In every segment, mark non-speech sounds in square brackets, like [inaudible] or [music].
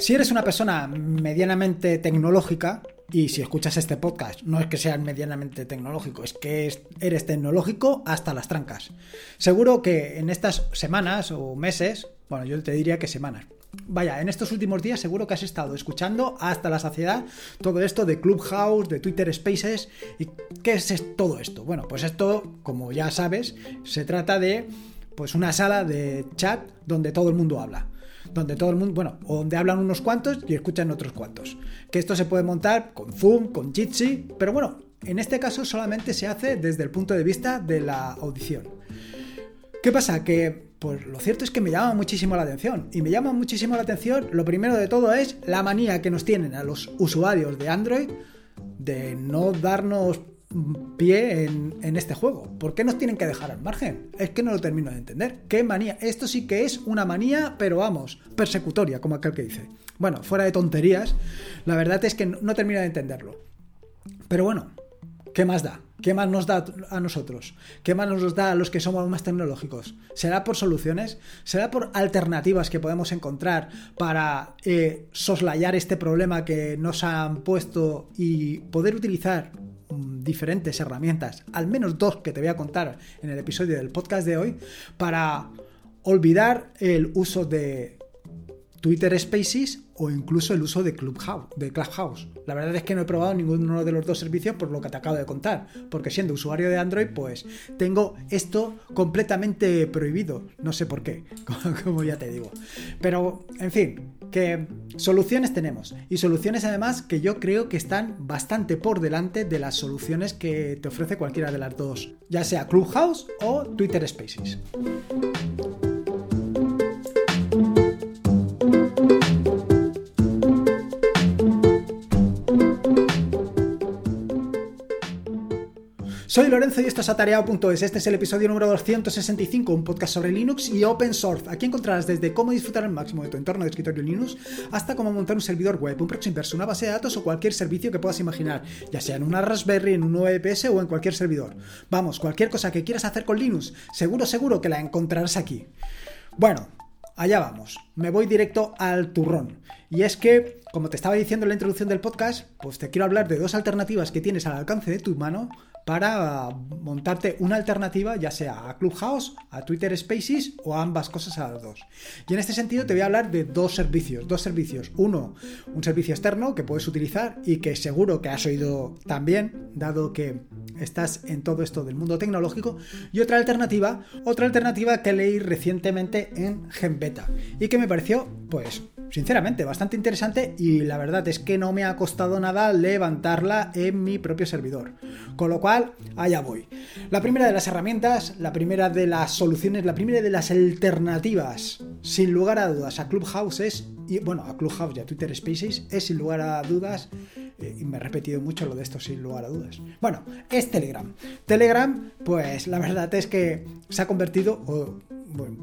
Si eres una persona medianamente tecnológica, y si escuchas este podcast, no es que seas medianamente tecnológico, es que eres tecnológico hasta las trancas. Seguro que en estas semanas o meses, bueno, yo te diría que semanas, Vaya, en estos últimos días seguro que has estado escuchando hasta la saciedad todo esto de Clubhouse, de Twitter Spaces. ¿Y qué es todo esto? Bueno, pues esto, como ya sabes, se trata de pues una sala de chat donde todo el mundo habla donde todo el mundo, bueno, donde hablan unos cuantos y escuchan otros cuantos. Que esto se puede montar con Zoom, con Jitsi, pero bueno, en este caso solamente se hace desde el punto de vista de la audición. ¿Qué pasa? Que pues lo cierto es que me llama muchísimo la atención. Y me llama muchísimo la atención, lo primero de todo es la manía que nos tienen a los usuarios de Android de no darnos pie en, este juego. ¿Por qué nos tienen que dejar al margen? Es que no lo termino de entender. ¿Qué manía? Esto sí que es una manía, pero vamos, persecutoria, como aquel que dice. Bueno, fuera de tonterías, la verdad es que no termino de entenderlo. Pero bueno, ¿qué más da? ¿Qué más nos da a nosotros? ¿Qué más nos da a los que somos más tecnológicos? ¿Será por soluciones? ¿Será por alternativas que podemos encontrar para eh, soslayar este problema que nos han puesto y poder utilizar diferentes herramientas, al menos dos que te voy a contar en el episodio del podcast de hoy, para olvidar el uso de Twitter Spaces o incluso el uso de Clubhouse, de Clubhouse. La verdad es que no he probado ninguno de los dos servicios por lo que te acabo de contar, porque siendo usuario de Android, pues tengo esto completamente prohibido. No sé por qué, [laughs] como ya te digo. Pero, en fin, que soluciones tenemos. Y soluciones además que yo creo que están bastante por delante de las soluciones que te ofrece cualquiera de las dos, ya sea Clubhouse o Twitter Spaces. Soy Lorenzo y esto es atareado.es. Este es el episodio número 265, un podcast sobre Linux y Open Source. Aquí encontrarás desde cómo disfrutar al máximo de tu entorno de escritorio Linux hasta cómo montar un servidor web, un proxy inverso, una base de datos o cualquier servicio que puedas imaginar, ya sea en una Raspberry, en un VPS o en cualquier servidor. Vamos, cualquier cosa que quieras hacer con Linux, seguro, seguro que la encontrarás aquí. Bueno, allá vamos. Me voy directo al turrón. Y es que, como te estaba diciendo en la introducción del podcast, pues te quiero hablar de dos alternativas que tienes al alcance de tu mano para montarte una alternativa, ya sea a Clubhouse, a Twitter Spaces o a ambas cosas a las dos. Y en este sentido te voy a hablar de dos servicios, dos servicios. Uno, un servicio externo que puedes utilizar y que seguro que has oído también, dado que estás en todo esto del mundo tecnológico. Y otra alternativa, otra alternativa que leí recientemente en GenBeta y que me pareció, pues, sinceramente, bastante interesante y la verdad es que no me ha costado nada levantarla en mi propio servidor. Con lo cual, allá voy. La primera de las herramientas, la primera de las soluciones, la primera de las alternativas, sin lugar a dudas, a Clubhouse es, y bueno, a Clubhouse y a Twitter Spaces es sin lugar a dudas eh, y me he repetido mucho lo de esto sin lugar a dudas. Bueno, es Telegram. Telegram, pues la verdad es que se ha convertido,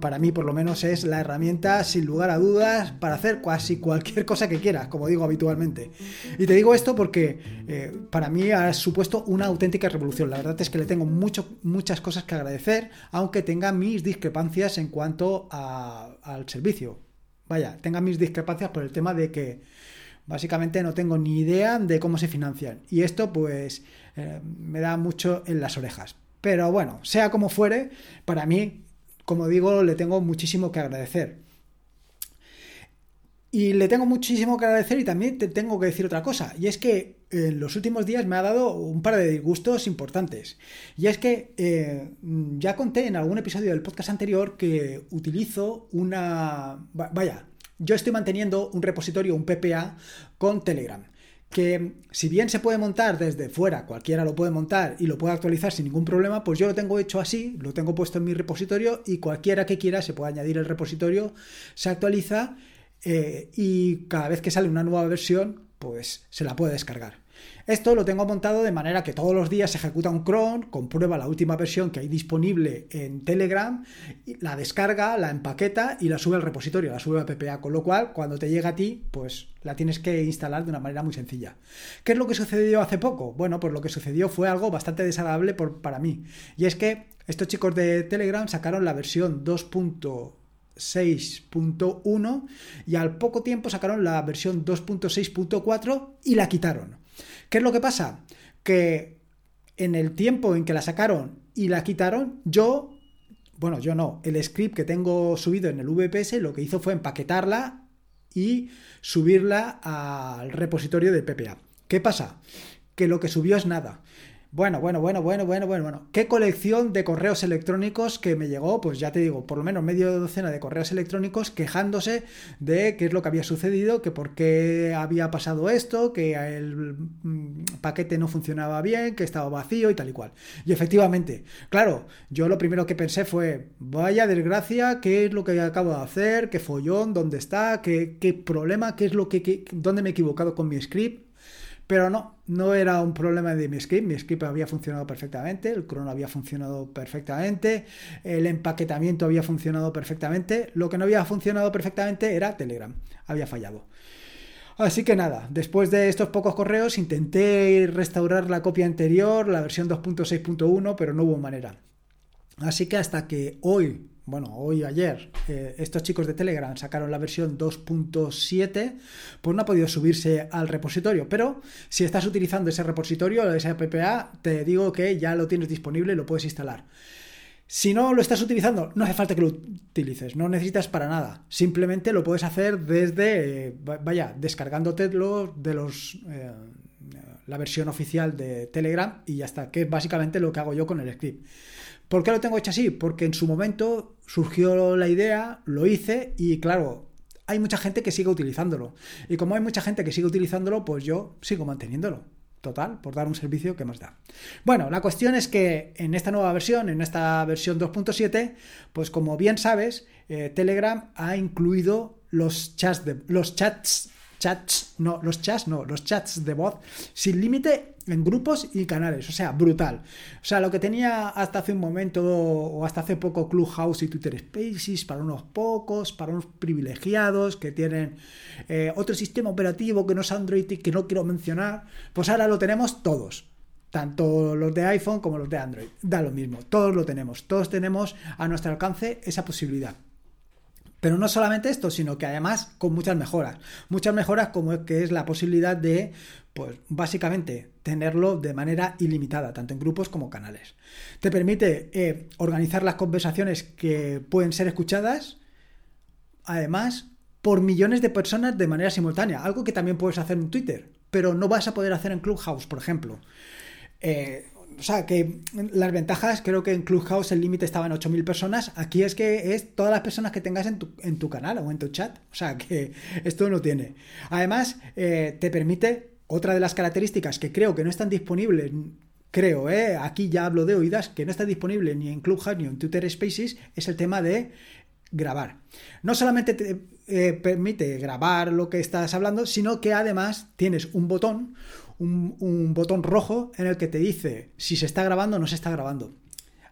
para mí por lo menos es la herramienta sin lugar a dudas para hacer casi cualquier cosa que quieras, como digo habitualmente. Y te digo esto porque eh, para mí ha supuesto una auténtica revolución. La verdad es que le tengo muchas cosas que agradecer, aunque tenga mis discrepancias en cuanto al servicio. Vaya, tenga mis discrepancias por el tema de que básicamente no tengo ni idea de cómo se financian. Y esto pues eh, me da mucho en las orejas. Pero bueno, sea como fuere, para mí como digo, le tengo muchísimo que agradecer. Y le tengo muchísimo que agradecer y también te tengo que decir otra cosa. Y es que en los últimos días me ha dado un par de disgustos importantes. Y es que eh, ya conté en algún episodio del podcast anterior que utilizo una... Vaya, yo estoy manteniendo un repositorio, un PPA, con Telegram que si bien se puede montar desde fuera, cualquiera lo puede montar y lo puede actualizar sin ningún problema, pues yo lo tengo hecho así, lo tengo puesto en mi repositorio y cualquiera que quiera se puede añadir el repositorio, se actualiza eh, y cada vez que sale una nueva versión, pues se la puede descargar. Esto lo tengo montado de manera que todos los días se ejecuta un cron, comprueba la última versión que hay disponible en Telegram, la descarga, la empaqueta y la sube al repositorio, la sube a PPA, con lo cual cuando te llega a ti, pues la tienes que instalar de una manera muy sencilla. ¿Qué es lo que sucedió hace poco? Bueno, pues lo que sucedió fue algo bastante desagradable para mí. Y es que estos chicos de Telegram sacaron la versión 2. 2.6.1 y al poco tiempo sacaron la versión 2.6.4 y la quitaron. ¿Qué es lo que pasa? Que en el tiempo en que la sacaron y la quitaron, yo, bueno, yo no, el script que tengo subido en el VPS lo que hizo fue empaquetarla y subirla al repositorio de PPA. ¿Qué pasa? Que lo que subió es nada. Bueno, bueno, bueno, bueno, bueno, bueno, bueno. ¿Qué colección de correos electrónicos que me llegó? Pues ya te digo, por lo menos medio docena de correos electrónicos quejándose de qué es lo que había sucedido, que por qué había pasado esto, que el mm, paquete no funcionaba bien, que estaba vacío y tal y cual. Y efectivamente, claro, yo lo primero que pensé fue, vaya desgracia, ¿qué es lo que acabo de hacer? ¿Qué follón? ¿Dónde está? ¿Qué, qué problema? ¿Qué es lo que, qué, dónde me he equivocado con mi script? Pero no, no era un problema de mi script. Mi script había funcionado perfectamente, el crono había funcionado perfectamente, el empaquetamiento había funcionado perfectamente. Lo que no había funcionado perfectamente era Telegram. Había fallado. Así que nada, después de estos pocos correos intenté restaurar la copia anterior, la versión 2.6.1, pero no hubo manera. Así que hasta que hoy, bueno, hoy ayer, eh, estos chicos de Telegram sacaron la versión 2.7, pues no ha podido subirse al repositorio. Pero si estás utilizando ese repositorio, ese PPA, te digo que ya lo tienes disponible y lo puedes instalar. Si no lo estás utilizando, no hace falta que lo utilices, no necesitas para nada. Simplemente lo puedes hacer desde, eh, vaya, descargándote de los, eh, la versión oficial de Telegram y ya está, que es básicamente lo que hago yo con el script. ¿Por qué lo tengo hecho así? Porque en su momento surgió la idea, lo hice y claro, hay mucha gente que sigue utilizándolo. Y como hay mucha gente que sigue utilizándolo, pues yo sigo manteniéndolo. Total, por dar un servicio que más da. Bueno, la cuestión es que en esta nueva versión, en esta versión 2.7, pues como bien sabes, eh, Telegram ha incluido los chats, de, los chats chats, no, los chats no, los chats de voz sin límite en grupos y canales, o sea, brutal. O sea, lo que tenía hasta hace un momento o hasta hace poco Clubhouse y Twitter Spaces para unos pocos, para unos privilegiados que tienen eh, otro sistema operativo que no es Android y que no quiero mencionar, pues ahora lo tenemos todos. Tanto los de iPhone como los de Android. Da lo mismo, todos lo tenemos. Todos tenemos a nuestro alcance esa posibilidad. Pero no solamente esto, sino que además con muchas mejoras. Muchas mejoras como es que es la posibilidad de, pues básicamente, tenerlo de manera ilimitada, tanto en grupos como canales. Te permite eh, organizar las conversaciones que pueden ser escuchadas, además, por millones de personas de manera simultánea, algo que también puedes hacer en Twitter, pero no vas a poder hacer en Clubhouse, por ejemplo. Eh, o sea, que las ventajas, creo que en Clubhouse el límite estaba en 8.000 personas. Aquí es que es todas las personas que tengas en tu, en tu canal o en tu chat. O sea, que [laughs] esto no tiene. Además, eh, te permite otra de las características que creo que no están disponibles. Creo, eh, aquí ya hablo de oídas, que no está disponible ni en Clubhouse ni en Twitter Spaces, es el tema de grabar. No solamente te eh, permite grabar lo que estás hablando, sino que además tienes un botón, un, botón rojo en el que te dice si se está grabando o no se está grabando.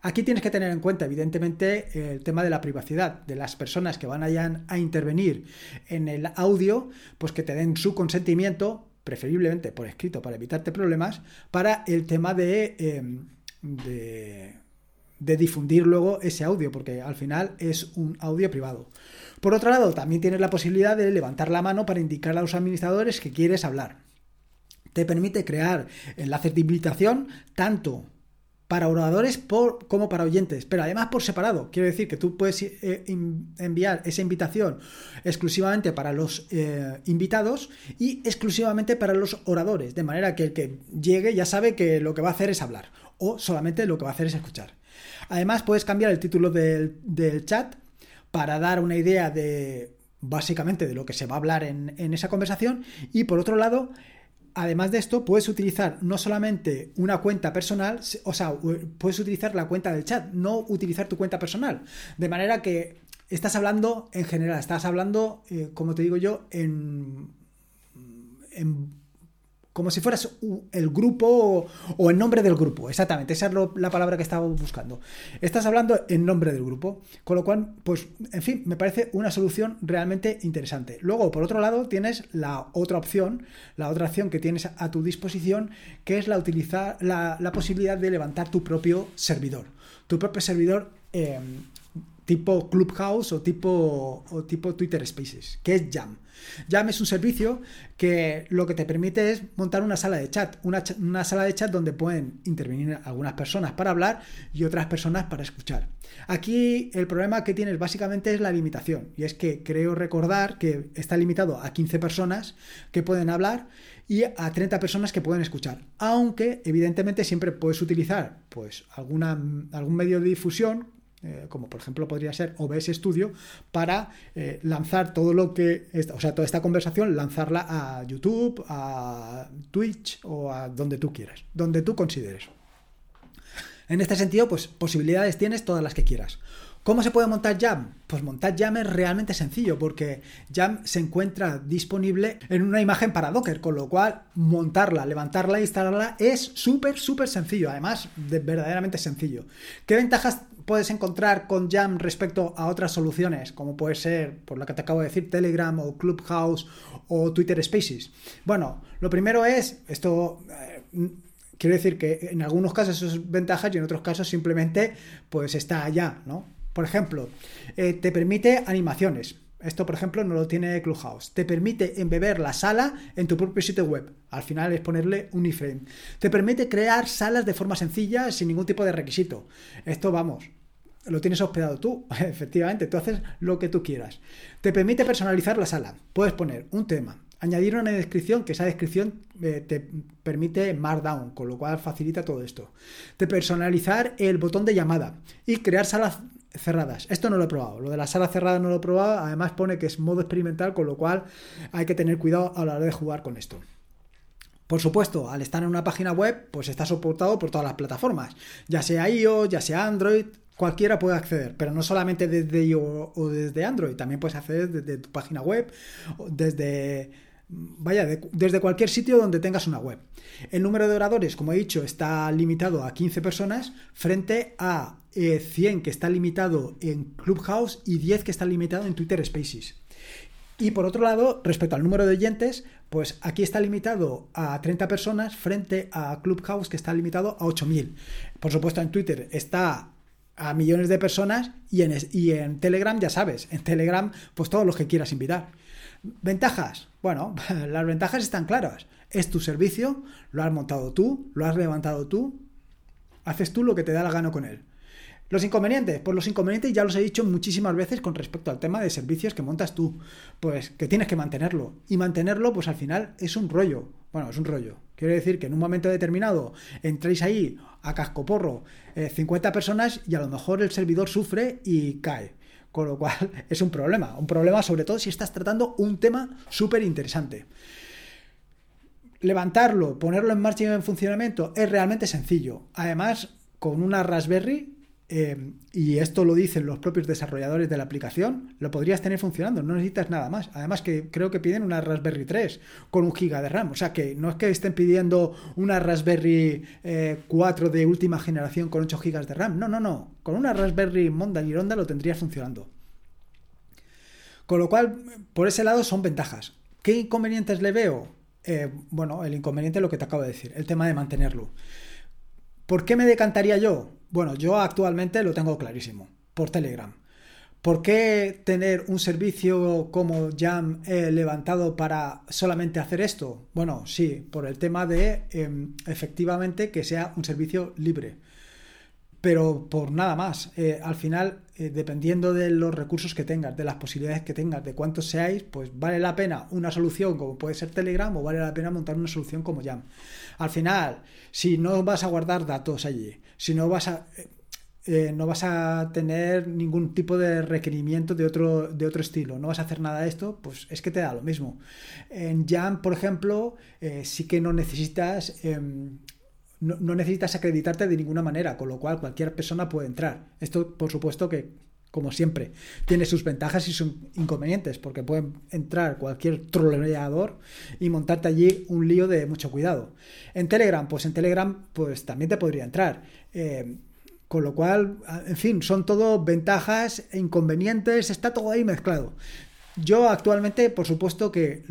Aquí tienes que tener en cuenta, evidentemente, el tema de la privacidad de las personas que van a, a intervenir en el audio, pues que te den su consentimiento, preferiblemente por escrito para evitarte problemas, para el tema de, em, de, de difundir luego ese audio, porque al final es un audio privado. Por otro lado, también tienes la posibilidad de levantar la mano para indicar a los administradores que quieres hablar te permite crear enlaces de invitación tanto para oradores por, como para oyentes, pero además por separado. Quiero decir que tú puedes eh, enviar esa invitación exclusivamente para los eh, invitados y exclusivamente para los oradores, de manera que el que llegue ya sabe que lo que va a hacer es hablar o solamente lo que va a hacer es escuchar. Además puedes cambiar el título del, chat para dar una idea de básicamente de lo que se va a hablar en, en esa conversación y por otro lado además de esto, puedes utilizar no solamente una cuenta personal, o sea, puedes utilizar la cuenta del chat, no utilizar tu cuenta personal. De manera que estás hablando en general, estás hablando, eh, como te digo yo, en, en como si fueras el grupo o, el nombre del grupo. Exactamente, esa es la palabra que estaba buscando. Estás hablando en nombre del grupo, con lo cual, pues, en fin, me parece una solución realmente interesante. Luego, por otro lado, tienes la otra opción, la otra opción que tienes a tu disposición, que es la, utilizar, la, la posibilidad de levantar tu propio servidor. Tu propio servidor em, tipo Clubhouse o tipo, o tipo Twitter Spaces, que es Jam. Jam es un servicio que lo que te permite es montar una sala de chat, una, una, sala de chat donde pueden intervenir algunas personas para hablar y otras personas para escuchar. Aquí el problema que tienes básicamente es la limitación, y es que creo recordar que está limitado a 15 personas que pueden hablar y a 30 personas que pueden escuchar, aunque evidentemente siempre puedes utilizar pues alguna, algún medio de difusión eh, como por ejemplo podría ser OBS Studio, para eh, lanzar todo lo que, o sea, toda esta conversación, lanzarla a YouTube, a Twitch o a donde tú quieras, donde tú consideres. En este sentido, pues posibilidades tienes todas las que quieras. ¿Cómo se puede montar Jam? Pues montar Jam es realmente sencillo porque Jam se encuentra disponible en una imagen para Docker, con lo cual montarla, levantarla e instalarla es súper, súper sencillo. Además, de verdaderamente sencillo. ¿Qué ventajas puedes encontrar con Jam respecto a otras soluciones, como puede ser, por lo que te acabo de decir, Telegram o Clubhouse o Twitter Spaces? Bueno, lo primero es, esto... Eh, quiero decir que en algunos casos eso es ventajas y en otros casos simplemente pues está allá, ¿no? Por ejemplo, eh, te permite animaciones. Esto, por ejemplo, no lo tiene Clubhouse. Te permite embeber la sala en tu propio sitio web. Al final es ponerle un iframe. Te permite crear salas de forma sencilla sin ningún tipo de requisito. Esto, vamos, lo tienes hospedado tú, [laughs] efectivamente, tú haces lo que tú quieras. Te permite personalizar la sala. Puedes poner un tema, añadir una descripción, que esa descripción eh, te permite Markdown, con lo cual facilita todo esto. Te personalizar el botón de llamada y crear salas cerradas. Esto no lo he probado. Lo de la sala cerrada no lo he probado. Además pone que es modo experimental, con lo cual hay que tener cuidado a la hora de jugar con esto. Por supuesto, al estar en una página web, pues está soportado por todas las plataformas, ya sea iOS, ya sea Android, cualquiera puede acceder, pero no solamente desde iOS o desde Android, también puedes acceder desde tu página web, desde vaya, desde cualquier sitio donde tengas una web. El número de oradores, como he dicho, está limitado a 15 personas frente a 100 eh, que está limitado en Clubhouse y 10 que está limitado en Twitter Spaces. Y por otro lado, respecto al número de oyentes, pues aquí está limitado a 30 personas frente a Clubhouse que está limitado a 8.000. Por supuesto, en Twitter está a millones de personas y en, y en Telegram, ya sabes, en Telegram, pues todos los que quieras invitar. Ventajas. Bueno, [laughs] las ventajas están claras. Es tu servicio, lo has montado tú, lo has levantado tú, haces tú lo que te da la gana con él. Los inconvenientes, pues los inconvenientes ya los he dicho muchísimas veces con respecto al tema de servicios que montas tú, pues que tienes que mantenerlo. Y mantenerlo, pues al final es un rollo. Bueno, es un rollo. Quiere decir que en un momento determinado entréis ahí a cascoporro 50 eh, personas y a lo mejor el servidor sufre y cae. Con lo cual [laughs] es un problema. Un problema sobre todo si estás tratando un tema súper interesante. Levantarlo, ponerlo en marcha y en funcionamiento es realmente sencillo. Además, con una Raspberry eh, y esto lo dicen los propios desarrolladores de la aplicación, lo podrías tener funcionando, no necesitas nada más. Además que creo que piden una Raspberry 3 con un giga de RAM, o sea que no es que estén pidiendo una Raspberry 4 eh, de última generación con 8 gigas de RAM, no, no, no, con una Raspberry Monda y Ronda lo tendrías funcionando. Con lo cual, por ese lado son ventajas. ¿Qué inconvenientes le veo? Eh, bueno, el inconveniente es lo que te acabo de decir, el tema de mantenerlo. ¿Por qué me decantaría yo? Bueno, yo actualmente lo tengo clarísimo, por Telegram. ¿Por qué tener un servicio como Jam levantado para solamente hacer esto? Bueno, sí, por el tema de em, efectivamente que sea un servicio libre. Pero por nada más. Eh, al final, eh, dependiendo de los recursos que tengas, de las posibilidades que tengas, de cuántos seáis, pues vale la pena una solución como puede ser Telegram o vale la pena montar una solución como Jam. Al final, si no vas a guardar datos allí, si no vas a... Eh, no vas a tener ningún tipo de requerimiento de otro, de otro estilo, no vas a hacer nada de esto, pues es que te da lo mismo. En Jam, por ejemplo, sí que no necesitas, em, no, necesitas acreditarte de ninguna manera, con lo cual cualquier persona puede entrar. Esto, por supuesto, que como siempre, tiene sus ventajas y sus inconvenientes, porque puede entrar cualquier troleador y montarte allí un lío de mucho cuidado. En Telegram, pues en Telegram, pues también te podría entrar. Eh, con lo cual, en fin, son todo ventajas e inconvenientes, está todo ahí mezclado. Yo actualmente, por supuesto que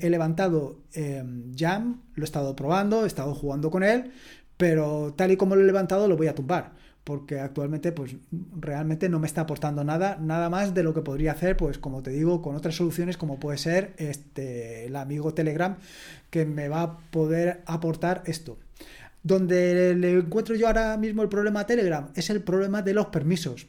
he levantado em, Jam, lo he estado probando, he estado jugando con él, pero tal y como lo he levantado lo voy a tumbar. porque actualmente pues realmente no me está aportando nada, nada más de lo que podría hacer, pues como te digo, con otras soluciones como puede ser este el amigo Telegram que me va a poder aportar esto. Donde le encuentro yo ahora mismo el problema a Telegram es el problema de los permisos.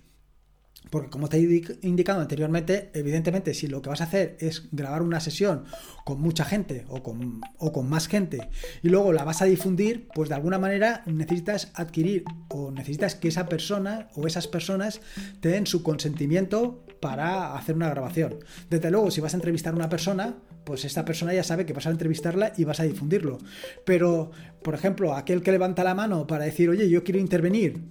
Porque como te he indicado anteriormente, evidentemente si lo que vas a hacer es grabar una sesión con mucha gente o con, o con más gente y luego la vas a difundir, pues de alguna manera necesitas adquirir o necesitas que esa persona o esas personas te den su consentimiento para hacer una grabación. Desde luego, si vas a entrevistar a una persona, pues esta persona ya sabe que vas a entrevistarla y vas a difundirlo. Pero, por ejemplo, aquel que levanta la mano para decir, oye, yo quiero intervenir,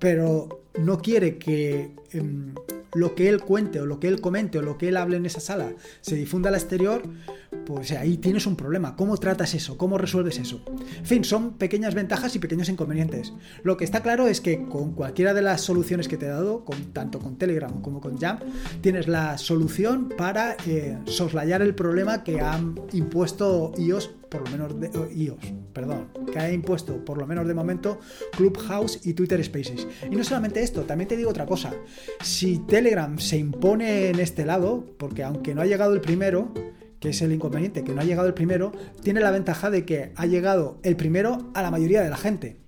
pero no quiere que em, lo que él cuente o lo que él comente o lo que él hable en esa sala se difunda al exterior, pues ahí tienes un problema. ¿Cómo tratas eso? ¿Cómo resuelves eso? En fin, son pequeñas ventajas y pequeños inconvenientes. Lo que está claro es que con cualquiera de las soluciones que te he dado, tanto con Telegram como con Jam, tienes la solución para eh, soslayar el problema que han impuesto iOS por lo menos de iOS, perdón, que ha impuesto por lo menos de momento Clubhouse y Twitter Spaces. Y no solamente esto, también te digo otra cosa. Si Telegram se impone en este lado, porque aunque no ha llegado el primero, que es el inconveniente, que no ha llegado el primero, tiene la ventaja de que ha llegado el primero a la mayoría de la gente.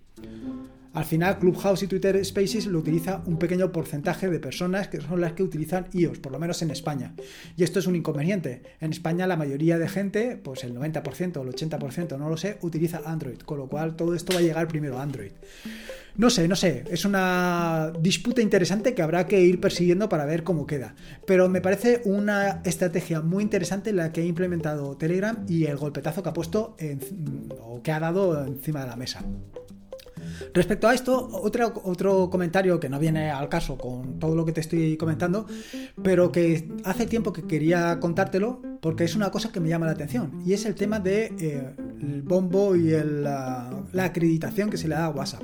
Al final, Clubhouse y Twitter Spaces lo utiliza un pequeño porcentaje de personas que son las que utilizan iOS, por lo menos en España. Y esto es un inconveniente. En España la mayoría de gente, pues el 90% o el 80%, no lo sé, utiliza Android, con lo cual todo esto va a llegar primero a Android. No sé, no sé, es una disputa interesante que habrá que ir persiguiendo para ver cómo queda. Pero me parece una estrategia muy interesante la que ha implementado Telegram y el golpetazo que ha puesto o que ha dado encima de la mesa. Respecto a esto, otro, otro comentario que no viene al caso con todo lo que te estoy comentando, pero que hace tiempo que quería contártelo porque es una cosa que me llama la atención y es el tema de, eh, el bombo y la, acreditación que se le da a WhatsApp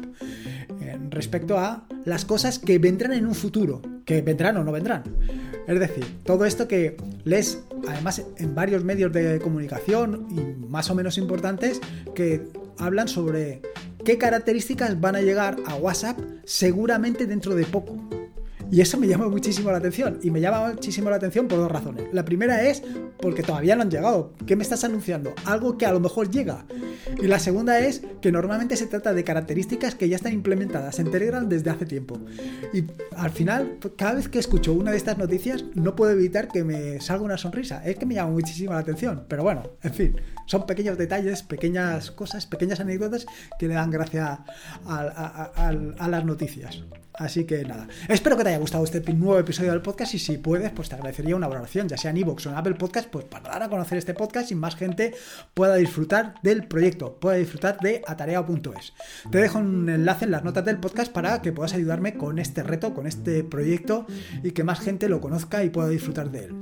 eh, respecto a las cosas que vendrán en un futuro, que vendrán o no vendrán. Es decir, todo esto que lees además en varios medios de comunicación y más o menos importantes que hablan sobre qué características van a llegar a WhatsApp seguramente dentro de poco. Y eso me llama muchísimo la atención. Y me llama muchísimo la atención por dos razones. La primera es porque todavía no han llegado. ¿Qué me estás anunciando? Algo que a lo mejor llega. Y la segunda es que normalmente se trata de características que ya están implementadas en Telegram desde hace tiempo. Y al final, cada vez que escucho una de estas noticias, no puedo evitar que me salga una sonrisa. Es que me llama muchísimo la atención. Pero bueno, en fin, son pequeños detalles, pequeñas cosas, pequeñas anécdotas que le dan gracia a las noticias. Así que nada, espero que te haya gustado este nuevo episodio del podcast y si puedes, pues te agradecería una valoración, ya sea en iVoox o en Apple Podcast, pues para dar a conocer este podcast y más gente pueda disfrutar del proyecto, pueda disfrutar de atareado.es. Te dejo un enlace en las notas del podcast para que puedas ayudarme con este reto, con este proyecto y que más gente lo conozca y pueda disfrutar de él.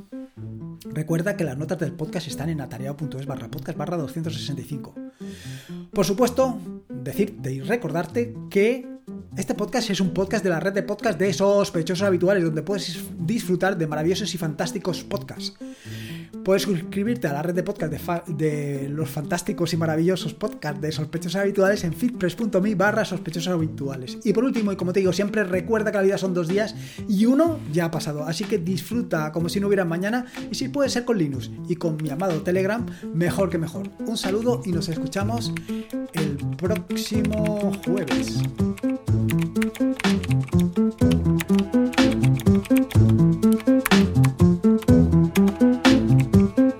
Recuerda que las notas del podcast están en atareado.es barra podcast barra 265. Por supuesto, decirte y recordarte que este podcast es un podcast de la red de podcast de sospechosos habituales, donde puedes disfrutar de maravillosos y fantásticos podcasts. Puedes suscribirte a la red de podcast de, los fantásticos y maravillosos podcasts de sospechosos habituales en fitpress.me barra sospechosos habituales. Y por último, y como te digo siempre, recuerda que la vida son dos días y uno ya ha pasado. Así que disfruta como si no hubiera mañana y si puede ser con Linux y con mi amado Telegram, mejor que mejor. Un saludo y nos escuchamos el próximo jueves.